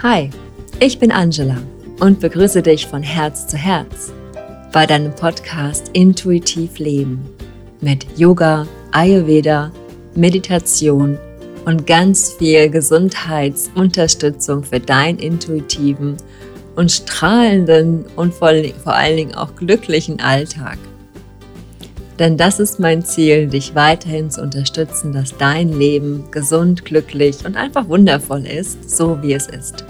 Hi, ich bin Angela und begrüße dich von Herz zu Herz bei deinem Podcast Intuitiv Leben mit Yoga, Ayurveda, Meditation und ganz viel Gesundheitsunterstützung für deinen intuitiven und strahlenden und vor, allen Dingen auch glücklichen Alltag. Denn das ist mein Ziel, dich weiterhin zu unterstützen, dass dein Leben gesund, glücklich und einfach wundervoll ist, so wie es ist.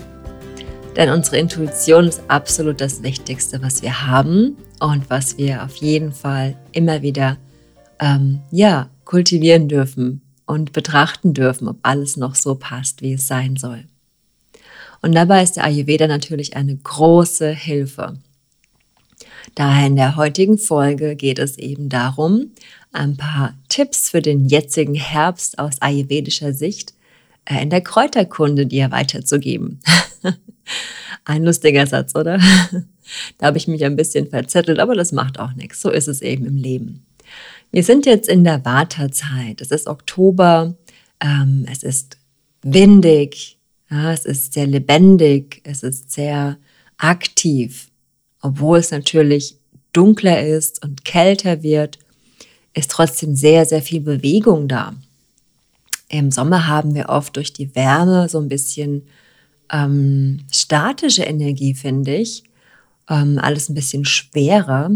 Denn unsere Intuition ist absolut das Wichtigste, was wir haben und was wir auf jeden Fall immer wieder ähm, ja, kultivieren dürfen und betrachten dürfen, ob alles noch so passt, wie es sein soll. Und dabei ist der Ayurveda natürlich eine große Hilfe. Daher in der heutigen Folge geht es eben darum, ein paar Tipps für den jetzigen Herbst aus ayurvedischer Sicht äh, in der Kräuterkunde dir weiterzugeben. ein lustiger Satz, oder? da habe ich mich ein bisschen verzettelt, aber das macht auch nichts. So ist es eben im Leben. Wir sind jetzt in der Wartezeit. Es ist Oktober, ähm, es ist windig, ja, es ist sehr lebendig, es ist sehr aktiv obwohl es natürlich dunkler ist und kälter wird, ist trotzdem sehr, sehr viel Bewegung da. Im Sommer haben wir oft durch die Wärme so ein bisschen ähm, statische Energie, finde ich. Ähm, alles ein bisschen schwerer.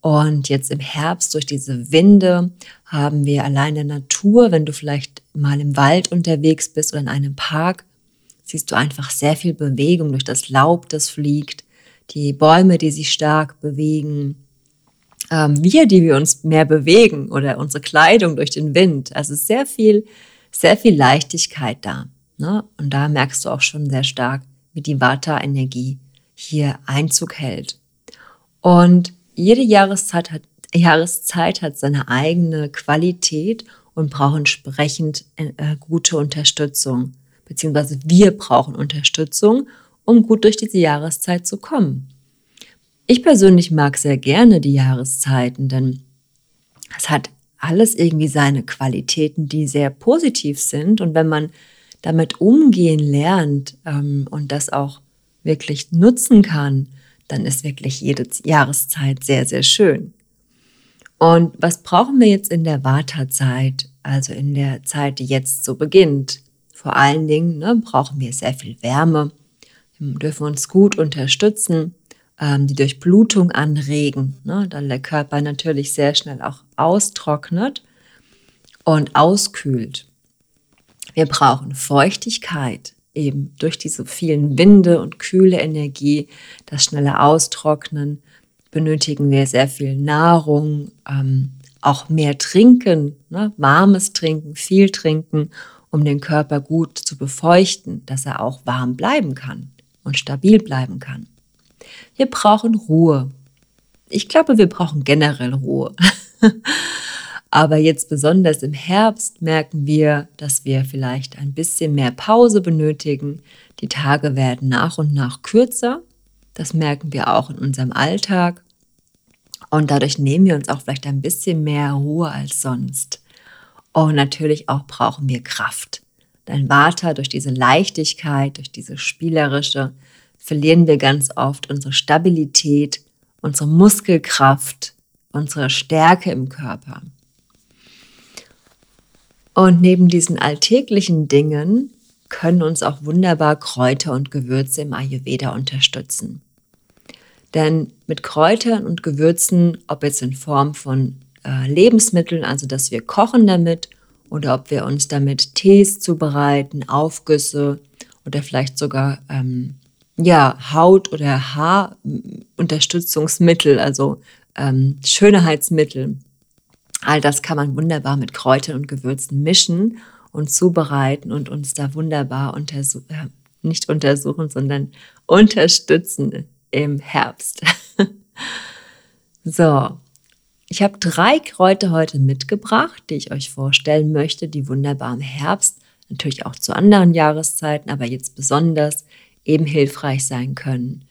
Und jetzt im Herbst durch diese Winde haben wir allein in der Natur, wenn du vielleicht mal im Wald unterwegs bist oder in einem Park, siehst du einfach sehr viel Bewegung durch das Laub, das fliegt, die Bäume, die sich stark bewegen, ähm, wir, die wir uns mehr bewegen oder unsere Kleidung durch den Wind. Also sehr viel, sehr viel Leichtigkeit da. Ne? Und da merkst du auch schon sehr stark, wie die Vata-Energie hier Einzug hält. Und jede Jahreszeit hat, Jahreszeit hat seine eigene Qualität und braucht entsprechend äh, gute Unterstützung. Beziehungsweise wir brauchen Unterstützung um gut durch diese Jahreszeit zu kommen. Ich persönlich mag sehr gerne die Jahreszeiten, denn es hat alles irgendwie seine Qualitäten, die sehr positiv sind. Und wenn man damit umgehen lernt ähm, und das auch wirklich nutzen kann, dann ist wirklich jede Jahreszeit sehr, sehr schön. Und was brauchen wir jetzt in der Vata-Zeit, also in der Zeit, die jetzt so beginnt? Vor allen Dingen ne, brauchen wir sehr viel Wärme, dürfen uns gut unterstützen, ähm, die Durchblutung anregen, ne, dann der Körper natürlich sehr schnell auch austrocknet und auskühlt. Wir brauchen Feuchtigkeit, eben durch diese vielen Winde und kühle Energie, das schnelle Austrocknen, benötigen wir sehr viel Nahrung, ähm, auch mehr Trinken, ne, warmes Trinken, viel Trinken, um den Körper gut zu befeuchten, dass er auch warm bleiben kann und stabil bleiben kann. Wir brauchen Ruhe. Ich glaube, wir brauchen generell Ruhe. Aber jetzt besonders im Herbst merken wir, dass wir vielleicht ein bisschen mehr Pause benötigen. Die Tage werden nach und nach kürzer. Das merken wir auch in unserem Alltag. Und dadurch nehmen wir uns auch vielleicht ein bisschen mehr Ruhe als sonst. Und natürlich auch brauchen wir Kraft. Dein Vata durch diese Leichtigkeit, durch diese spielerische, verlieren wir ganz oft unsere Stabilität, unsere Muskelkraft, unsere Stärke im Körper. Und neben diesen alltäglichen Dingen können uns auch wunderbar Kräuter und Gewürze im Ayurveda unterstützen. Denn mit Kräutern und Gewürzen, ob jetzt in Form von äh, Lebensmitteln, also dass wir kochen damit oder ob wir uns damit Tees zubereiten, Aufgüsse oder vielleicht sogar ähm, ja, Haut- oder Haarunterstützungsmittel, also ähm, Schönheitsmittel. All das kann man wunderbar mit Kräutern und Gewürzen mischen und zubereiten und uns da wunderbar untersuchen, äh, nicht untersuchen, sondern unterstützen im Herbst. so, ich habe drei Kräuter heute mitgebracht, die ich euch vorstellen möchte, die wunderbar im Herbst, natürlich auch zu anderen Jahreszeiten, aber jetzt besonders eben hilfreich sein können.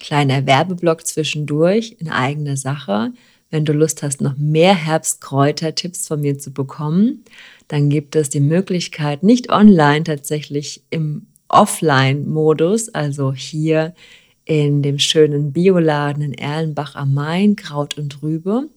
Kleiner Werbeblock zwischendurch in eigener Sache. Wenn du Lust hast, noch mehr Herbstkräuter-Tipps von mir zu bekommen, dann gibt es die Möglichkeit, nicht online tatsächlich im Offline-Modus, also hier in dem schönen Bioladen in Erlenbach am Main, Kraut und Rübe,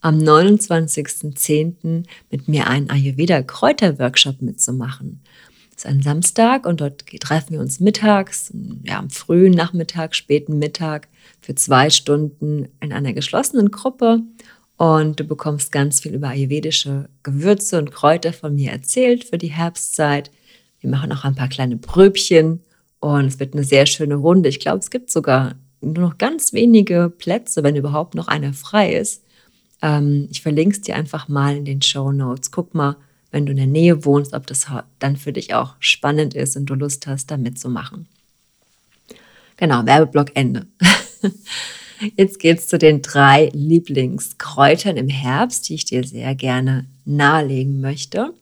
am 29.10. mit mir einen Ayurveda-Kräuter-Workshop mitzumachen. Das ist ein Samstag und dort treffen wir uns mittags, ja, am frühen Nachmittag, späten Mittag für zwei Stunden in einer geschlossenen Gruppe und du bekommst ganz viel über ayurvedische Gewürze und Kräuter von mir erzählt für die Herbstzeit. Wir machen auch ein paar kleine Pröbchen und es wird eine sehr schöne Runde. Ich glaube, es gibt sogar nur noch ganz wenige Plätze, wenn überhaupt noch einer frei ist. Ähm, ich verlinke es dir einfach mal in den Show Notes. Guck mal, wenn du in der Nähe wohnst, ob das dann für dich auch spannend ist und du Lust hast, da mitzumachen. Genau, Werbeblock Ende. Jetzt geht es zu den drei Lieblingskräutern im Herbst, die ich dir sehr gerne nahelegen möchte.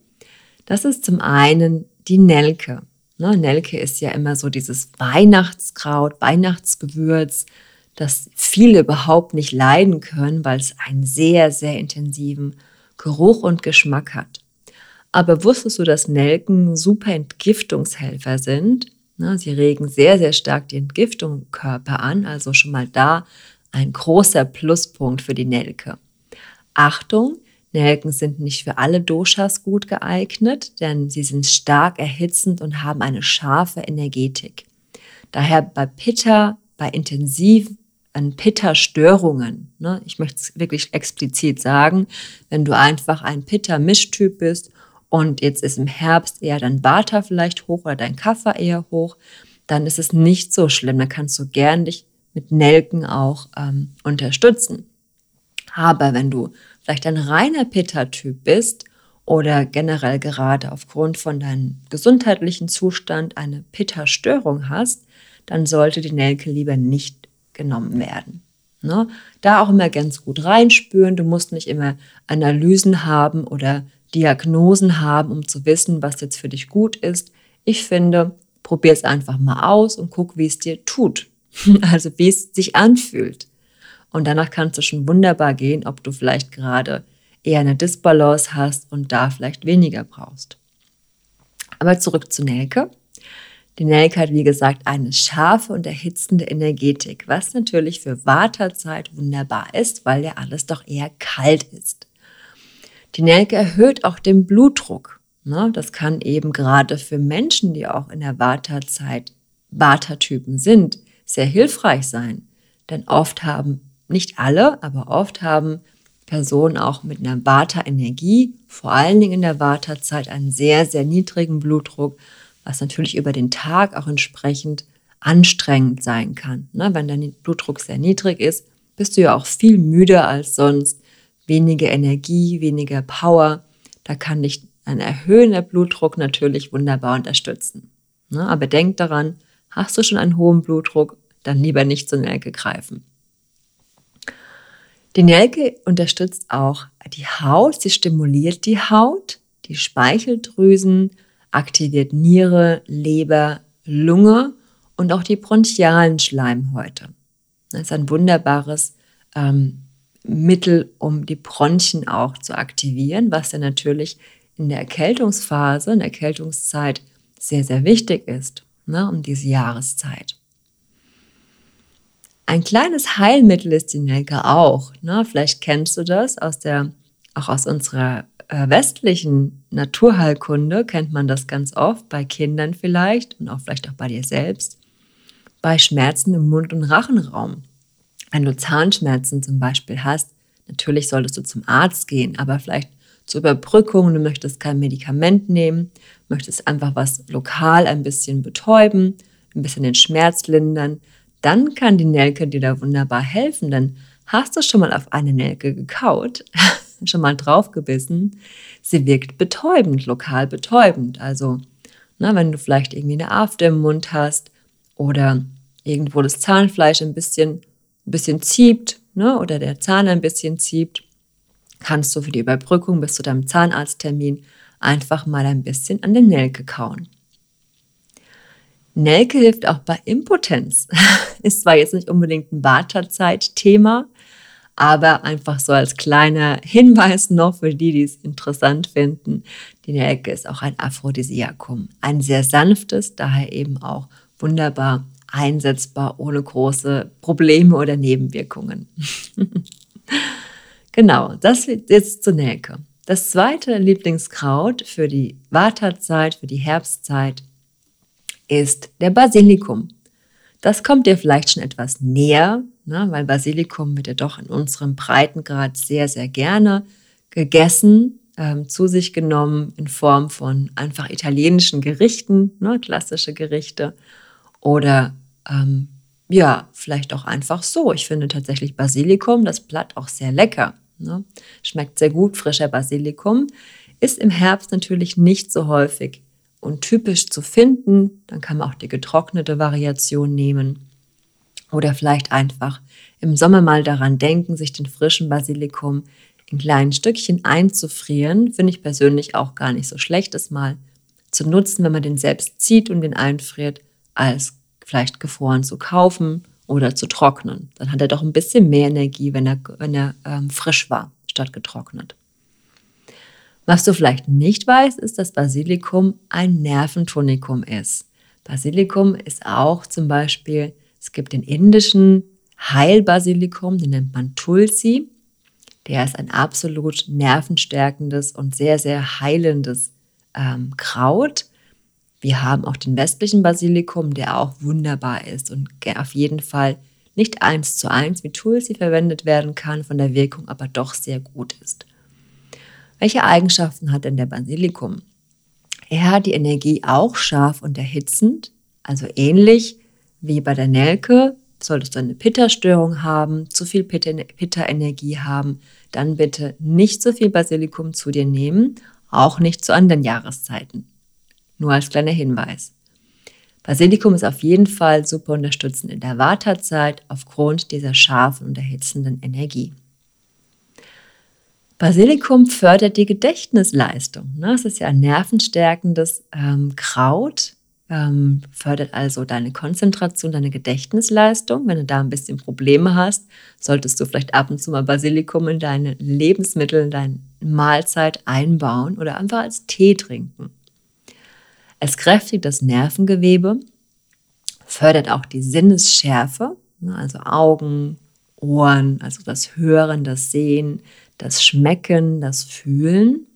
Das ist zum einen die Nelke. Ne, Nelke ist ja immer so dieses Weihnachtskraut, Weihnachtsgewürz, das viele überhaupt nicht leiden können, weil es einen sehr, sehr intensiven Geruch und Geschmack hat. Aber wusstest du, dass Nelken super Entgiftungshelfer sind? Sie regen sehr, sehr stark die Entgiftung im Körper an, also schon mal da ein großer Pluspunkt für die Nelke. Achtung, Nelken sind nicht für alle Doshas gut geeignet, denn sie sind stark erhitzend und haben eine scharfe Energetik. Daher bei Pitta, bei intensiven Pitta-Störungen, ne, ich möchte es wirklich explizit sagen, wenn du einfach ein Pitta-Mischtyp bist und jetzt ist im Herbst eher dein Vata vielleicht hoch oder dein Kapha eher hoch, dann ist es nicht so schlimm. Dann kannst du gern dich mit Nelken auch ähm, unterstützen. Aber wenn du vielleicht ein reiner Pitta-Typ bist oder generell gerade aufgrund von deinem gesundheitlichen Zustand eine Pitta-Störung hast, dann sollte die Nelke lieber nicht genommen werden. Ne? Da auch immer ganz gut reinspüren. Du musst nicht immer Analysen haben oder Diagnosen haben, um zu wissen, was jetzt für dich gut ist. Ich finde, probier es einfach mal aus und guck, wie es dir tut. Also wie es sich anfühlt. Und danach kannst du schon wunderbar gehen, ob du vielleicht gerade eher eine Disbalance hast und da vielleicht weniger brauchst. Aber zurück zu Nelke. Die Nelke hat, wie gesagt, eine scharfe und erhitzende Energetik, was natürlich für Wartezeit wunderbar ist, weil ja alles doch eher kalt ist. Die Nelke erhöht auch den Blutdruck. Ne? Das kann eben gerade für Menschen, die auch in der Vata-Zeit Vata-Typen sind, sehr hilfreich sein. Denn oft haben, nicht alle, aber oft haben Personen auch mit einer Vata-Energie, vor allen Dingen in der Vata-Zeit, einen sehr, sehr niedrigen Blutdruck, was natürlich über den Tag auch entsprechend anstrengend sein kann. Ne? Wenn dein Blutdruck sehr niedrig ist, bist du ja auch viel müder als sonst weniger Energie, weniger Power. Da kann dich ein erhöhender Blutdruck natürlich wunderbar unterstützen. Ne? Aber denk daran, hast du schon einen hohen Blutdruck, dann lieber nicht zur Nelke greifen. Die Nelke unterstützt auch die Haut, sie stimuliert die Haut, die Speicheldrüsen, aktiviert Niere, Leber, Lunge und auch die bronchialen Schleimhäute. Das ist ein wunderbares ähm, Mittel, um die Bronchien auch zu aktivieren, was ja natürlich in der Erkältungsphase, in der Erkältungszeit sehr, sehr wichtig ist, ne, um diese Jahreszeit. Ein kleines Heilmittel ist die Nelke auch. Ne? Vielleicht kennst du das aus der, auch aus unserer äh, westlichen Naturheilkunde kennt man das ganz oft, bei Kindern vielleicht und auch vielleicht auch bei dir selbst, bei Schmerzen im Mund- und Rachenraum. Wenn du Zahnschmerzen zum Beispiel hast, natürlich solltest du zum Arzt gehen, aber vielleicht zur Überbrückung, du möchtest kein Medikament nehmen, möchtest einfach was lokal ein bisschen betäuben, ein bisschen den Schmerz lindern, dann kann die Nelke dir da wunderbar helfen, denn hast du schon mal auf eine Nelke gekaut, schon mal draufgebissen, sie wirkt betäubend, lokal betäubend. Also, na, wenn du vielleicht irgendwie eine Afte im Mund hast oder irgendwo das Zahnfleisch ein bisschen ein bisschen zieht ne, oder der Zahn ein bisschen zieht, kannst du für die Überbrückung bis zu deinem Zahnarzttermin einfach mal ein bisschen an der Nelke kauen. Nelke hilft auch bei Impotenz. Ist zwar jetzt nicht unbedingt ein Wartezeit-Thema, Aber einfach so als kleiner Hinweis noch für die, die es interessant finden. Die Nelke ist auch ein Aphrodisiakum. Ein sehr sanftes, daher eben auch wunderbar einsetzbar ohne große Probleme oder Nebenwirkungen. genau, das jetzt zur Nelke. Das zweite Lieblingskraut für die Wartezeit, für die Herbstzeit ist der Basilikum. Das kommt dir vielleicht schon etwas näher, ne, weil Basilikum wird ja doch in unserem Breitengrad sehr, sehr gerne gegessen, ähm, zu sich genommen in Form von einfach italienischen Gerichten, ne, klassische Gerichte oder ähm, ja, vielleicht auch einfach so. Ich finde tatsächlich Basilikum, das Blatt auch sehr lecker. Ne? Schmeckt sehr gut, frischer Basilikum. Ist im Herbst natürlich nicht so häufig und typisch zu finden. Dann kann man auch die getrocknete Variation nehmen. Oder vielleicht einfach im Sommer mal daran denken, sich den frischen Basilikum in kleinen Stückchen einzufrieren. Finde ich persönlich auch gar nicht so schlecht, das mal zu nutzen, wenn man den selbst zieht und den einfriert, als vielleicht gefroren zu kaufen oder zu trocknen. Dann hat er doch ein bisschen mehr Energie, wenn er, wenn er ähm, frisch war, statt getrocknet. Was du vielleicht nicht weißt, ist, dass Basilikum ein Nerventonikum ist. Basilikum ist auch zum Beispiel, es gibt den indischen Heilbasilikum, den nennt man Tulsi. Der ist ein absolut nervenstärkendes und sehr, sehr heilendes ähm, Kraut. Wir haben auch den westlichen Basilikum, der auch wunderbar ist und auf jeden Fall nicht eins zu eins wie Tulsi verwendet werden kann, von der Wirkung aber doch sehr gut ist. Welche Eigenschaften hat denn der Basilikum? Er hat die Energie auch scharf und erhitzend, also ähnlich wie bei der Nelke. Solltest du eine Pitta-Störung haben, zu viel Pitta-Energie haben, dann bitte nicht so viel Basilikum zu dir nehmen, auch nicht zu anderen Jahreszeiten. Nur als kleiner Hinweis. Basilikum ist auf jeden Fall super unterstützend in der Wartezeit aufgrund dieser scharfen und erhitzenden Energie. Basilikum fördert die Gedächtnisleistung. Ne? Es ist ja ein nervenstärkendes ähm, Kraut, ähm, fördert also deine Konzentration, deine Gedächtnisleistung. Wenn du da ein bisschen Probleme hast, solltest du vielleicht ab und zu mal Basilikum in deine Lebensmittel, in deine Mahlzeit einbauen oder einfach als Tee trinken. Es kräftigt das Nervengewebe, fördert auch die Sinnesschärfe, ne, also Augen, Ohren, also das Hören, das Sehen, das Schmecken, das Fühlen.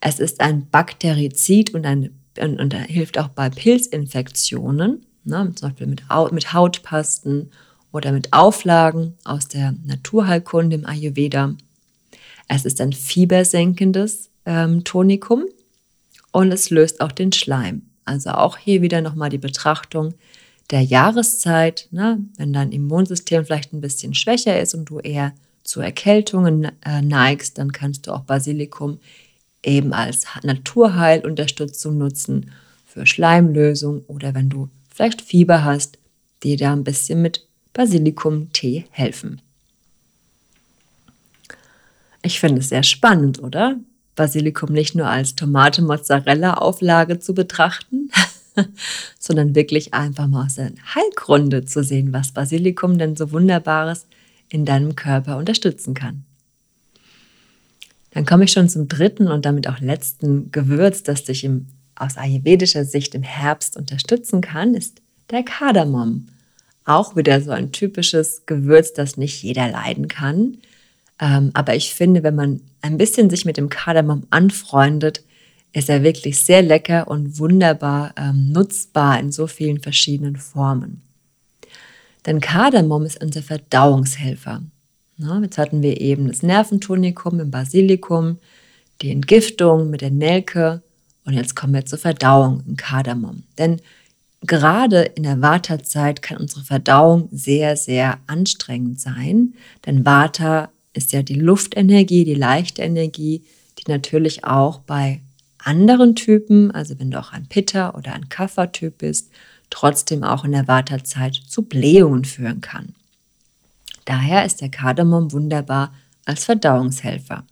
Es ist ein Bakterizid und, ein, und, und hilft auch bei Pilzinfektionen, ne, zum Beispiel mit, mit Hautpasten oder mit Auflagen aus der Naturheilkunde im Ayurveda. Es ist ein fiebersenkendes ähm, Tonikum und es löst auch den Schleim. Also auch hier wieder nochmal die Betrachtung der Jahreszeit. Ne? Wenn dein Immunsystem vielleicht ein bisschen schwächer ist und du eher zu Erkältungen äh, neigst, dann kannst du auch Basilikum eben als Naturheilunterstützung nutzen für Schleimlösung oder wenn du vielleicht Fieber hast, dir da ein bisschen mit Basilikum-Tee helfen. Ich finde es sehr spannend, oder? Basilikum nicht nur als Tomate-Mozzarella-Auflage zu betrachten, sondern wirklich einfach mal aus der Heilgründe zu sehen, was Basilikum denn so Wunderbares in deinem Körper unterstützen kann. Dann komme ich schon zum dritten und damit auch letzten Gewürz, das dich im, aus ayurvedischer Sicht im Herbst unterstützen kann, ist der Kardamom. Auch wieder so ein typisches Gewürz, das nicht jeder leiden kann. Ähm, aber ich finde, wenn man ein bisschen sich mit dem Kardamom anfreundet, ist er wirklich sehr lecker und wunderbar ähm, nutzbar in so vielen verschiedenen Formen. Denn Kardamom ist unser Verdauungshelfer. Na, jetzt hatten wir eben das Nerventonikum im Basilikum, die Entgiftung mit der Nelke und jetzt kommen wir zur Verdauung im Kardamom. Denn gerade in der Vata-Zeit kann unsere Verdauung sehr, sehr anstrengend sein, denn Vata ist ja die Luftenergie, die leichte Energie, die natürlich auch bei anderen Typen, also wenn du auch ein Pitta oder ein Kapha-Typ bist, trotzdem auch in der Wartezeit zu Blähungen führen kann. Daher ist der Kardamom wunderbar als Verdauungshelfer.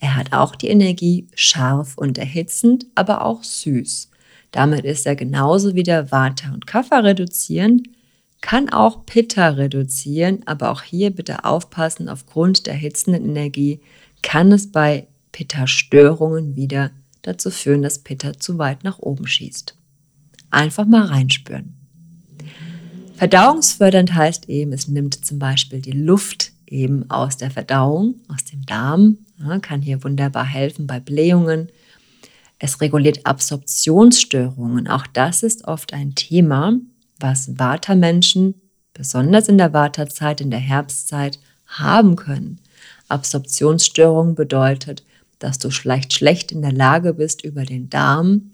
Er hat auch die Energie scharf und erhitzend, aber auch süß. Damit ist er genauso wie der Vata und Kapha reduzierend, kann auch Pitta reduzieren, aber auch hier bitte aufpassen, aufgrund der hitzenden Energie kann es bei Pitta-Störungen wieder dazu führen, dass Pitta zu weit nach oben schießt. Einfach mal reinspüren. Verdauungsfördernd heißt eben, es nimmt zum Beispiel die Luft eben aus der Verdauung, aus dem Darm, ja, kann hier wunderbar helfen bei Blähungen. Es reguliert Absorptionsstörungen. Auch das ist oft ein Thema, was Vata-Menschen, besonders in der Vata-Zeit, in der Herbstzeit, haben können. Absorptionsstörungen bedeutet, dass du vielleicht schlecht in der Lage bist, über den Darm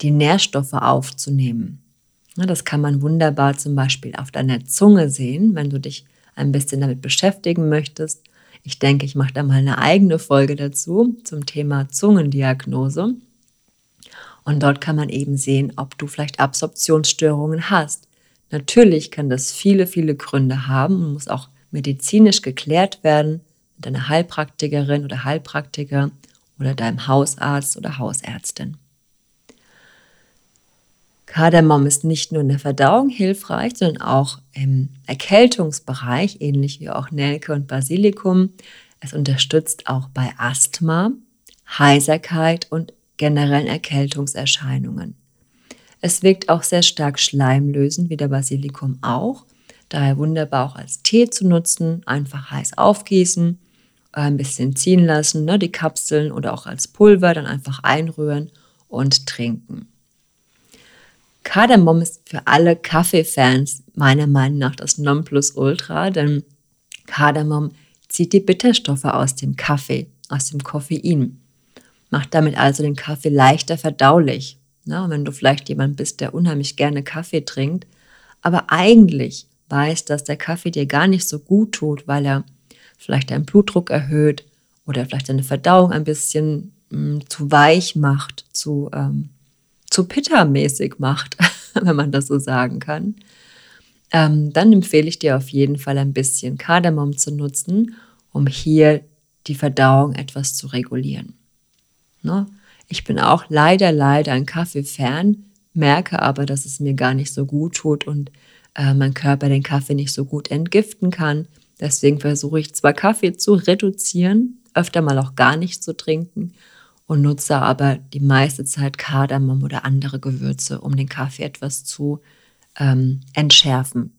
die Nährstoffe aufzunehmen. Das kann man wunderbar zum Beispiel auf deiner Zunge sehen, wenn du dich ein bisschen damit beschäftigen möchtest. Ich denke, ich mache da mal eine eigene Folge dazu zum Thema Zungendiagnose. Und dort kann man eben sehen, ob du vielleicht Absorptionsstörungen hast. Natürlich kann das viele, viele Gründe haben und muss auch medizinisch geklärt werden mit einer Heilpraktikerin oder Heilpraktiker oder deinem Hausarzt oder Hausärztin. Kardamom ist nicht nur in der Verdauung hilfreich, sondern auch im Erkältungsbereich, ähnlich wie auch Nelke und Basilikum. Es unterstützt auch bei Asthma, Heiserkeit und generellen Erkältungserscheinungen. Es wirkt auch sehr stark schleimlösend, wie der Basilikum auch. Daher wunderbar auch als Tee zu nutzen, einfach heiß aufgießen, ein bisschen ziehen lassen, ne, die Kapseln oder auch als Pulver dann einfach einrühren und trinken. Kardamom ist für alle Kaffeefans meiner Meinung nach das Nonplusultra, denn Kardamom zieht die Bitterstoffe aus dem Kaffee, aus dem Koffein, macht damit also den Kaffee leichter verdaulich. Ja, wenn du vielleicht jemand bist, der unheimlich gerne Kaffee trinkt, aber eigentlich weiß, dass der Kaffee dir gar nicht so gut tut, weil er vielleicht deinen Blutdruck erhöht oder vielleicht deine Verdauung ein bisschen mh, mm, zu weich macht, zu ähm, zu Pitta-mäßig macht, wenn man das so sagen kann, ähm, dann empfehle ich dir auf jeden Fall ein bisschen Kardamom zu nutzen, um hier die Verdauung etwas zu regulieren. Ne? Ich bin auch leider, leider ein Kaffee-Fan, merke aber, dass es mir gar nicht so gut tut und äh, mein Körper den Kaffee nicht so gut entgiften kann. Deswegen versuche ich zwar Kaffee zu reduzieren, öfter mal auch gar nicht zu trinken und nutze aber die meiste Zeit Kardamom oder andere Gewürze, um den Kaffee etwas zu ähm, entschärfen.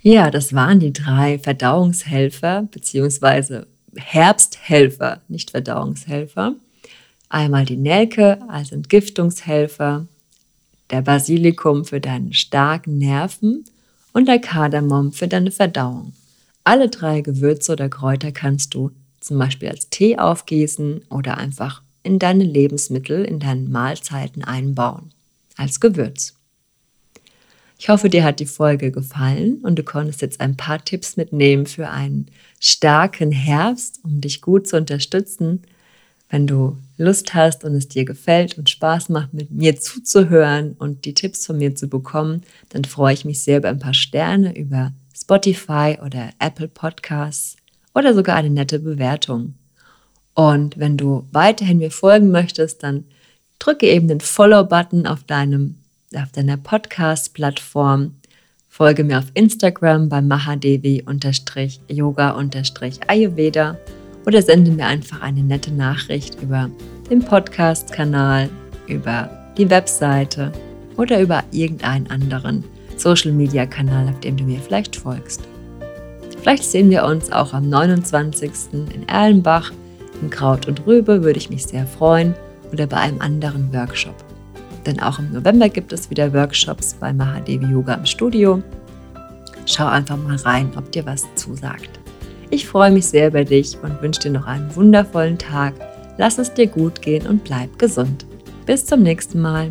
Ja, das waren die drei Verdauungshelfer beziehungsweise Herbsthelfer, nicht Verdauungshelfer. Einmal die Nelke als Entgiftungshelfer, der Basilikum für deine starken Nerven und der Kardamom für deine Verdauung. Alle drei Gewürze oder Kräuter kannst du zum Beispiel als Tee aufgießen oder einfach in deine Lebensmittel, in deinen Mahlzeiten einbauen, als Gewürz. Ich hoffe, dir hat die Folge gefallen und du konntest jetzt ein paar Tipps mitnehmen für einen starken Herbst, um dich gut zu unterstützen. Wenn du Lust hast und es dir gefällt und Spaß macht, mit mir zuzuhören und die Tipps von mir zu bekommen, dann freue ich mich sehr über ein paar Sterne über Spotify oder Apple Podcasts oder sogar eine nette Bewertung. Und wenn du weiterhin mir folgen möchtest, dann drücke eben den Follow-Button auf, deinem, auf deiner Podcast-Plattform. Folge mir auf Instagram bei mahadevi-yoga-ayurveda oder sende mir einfach eine nette Nachricht über den Podcast-Kanal, über die Webseite oder über irgendeinen anderen Social-Media-Kanal, auf dem du mir vielleicht folgst. Vielleicht sehen wir uns auch am 29. in Erlenbach in Kraut und Rübe, würde ich mich sehr freuen, oder bei einem anderen Workshop. Denn auch im November gibt es wieder Workshops bei Mahadevi Yoga im Studio. Schau einfach mal rein, ob dir was zusagt. Ich freue mich sehr über dich und wünsche dir noch einen wundervollen Tag. Lass es dir gut gehen und bleib gesund. Bis zum nächsten Mal.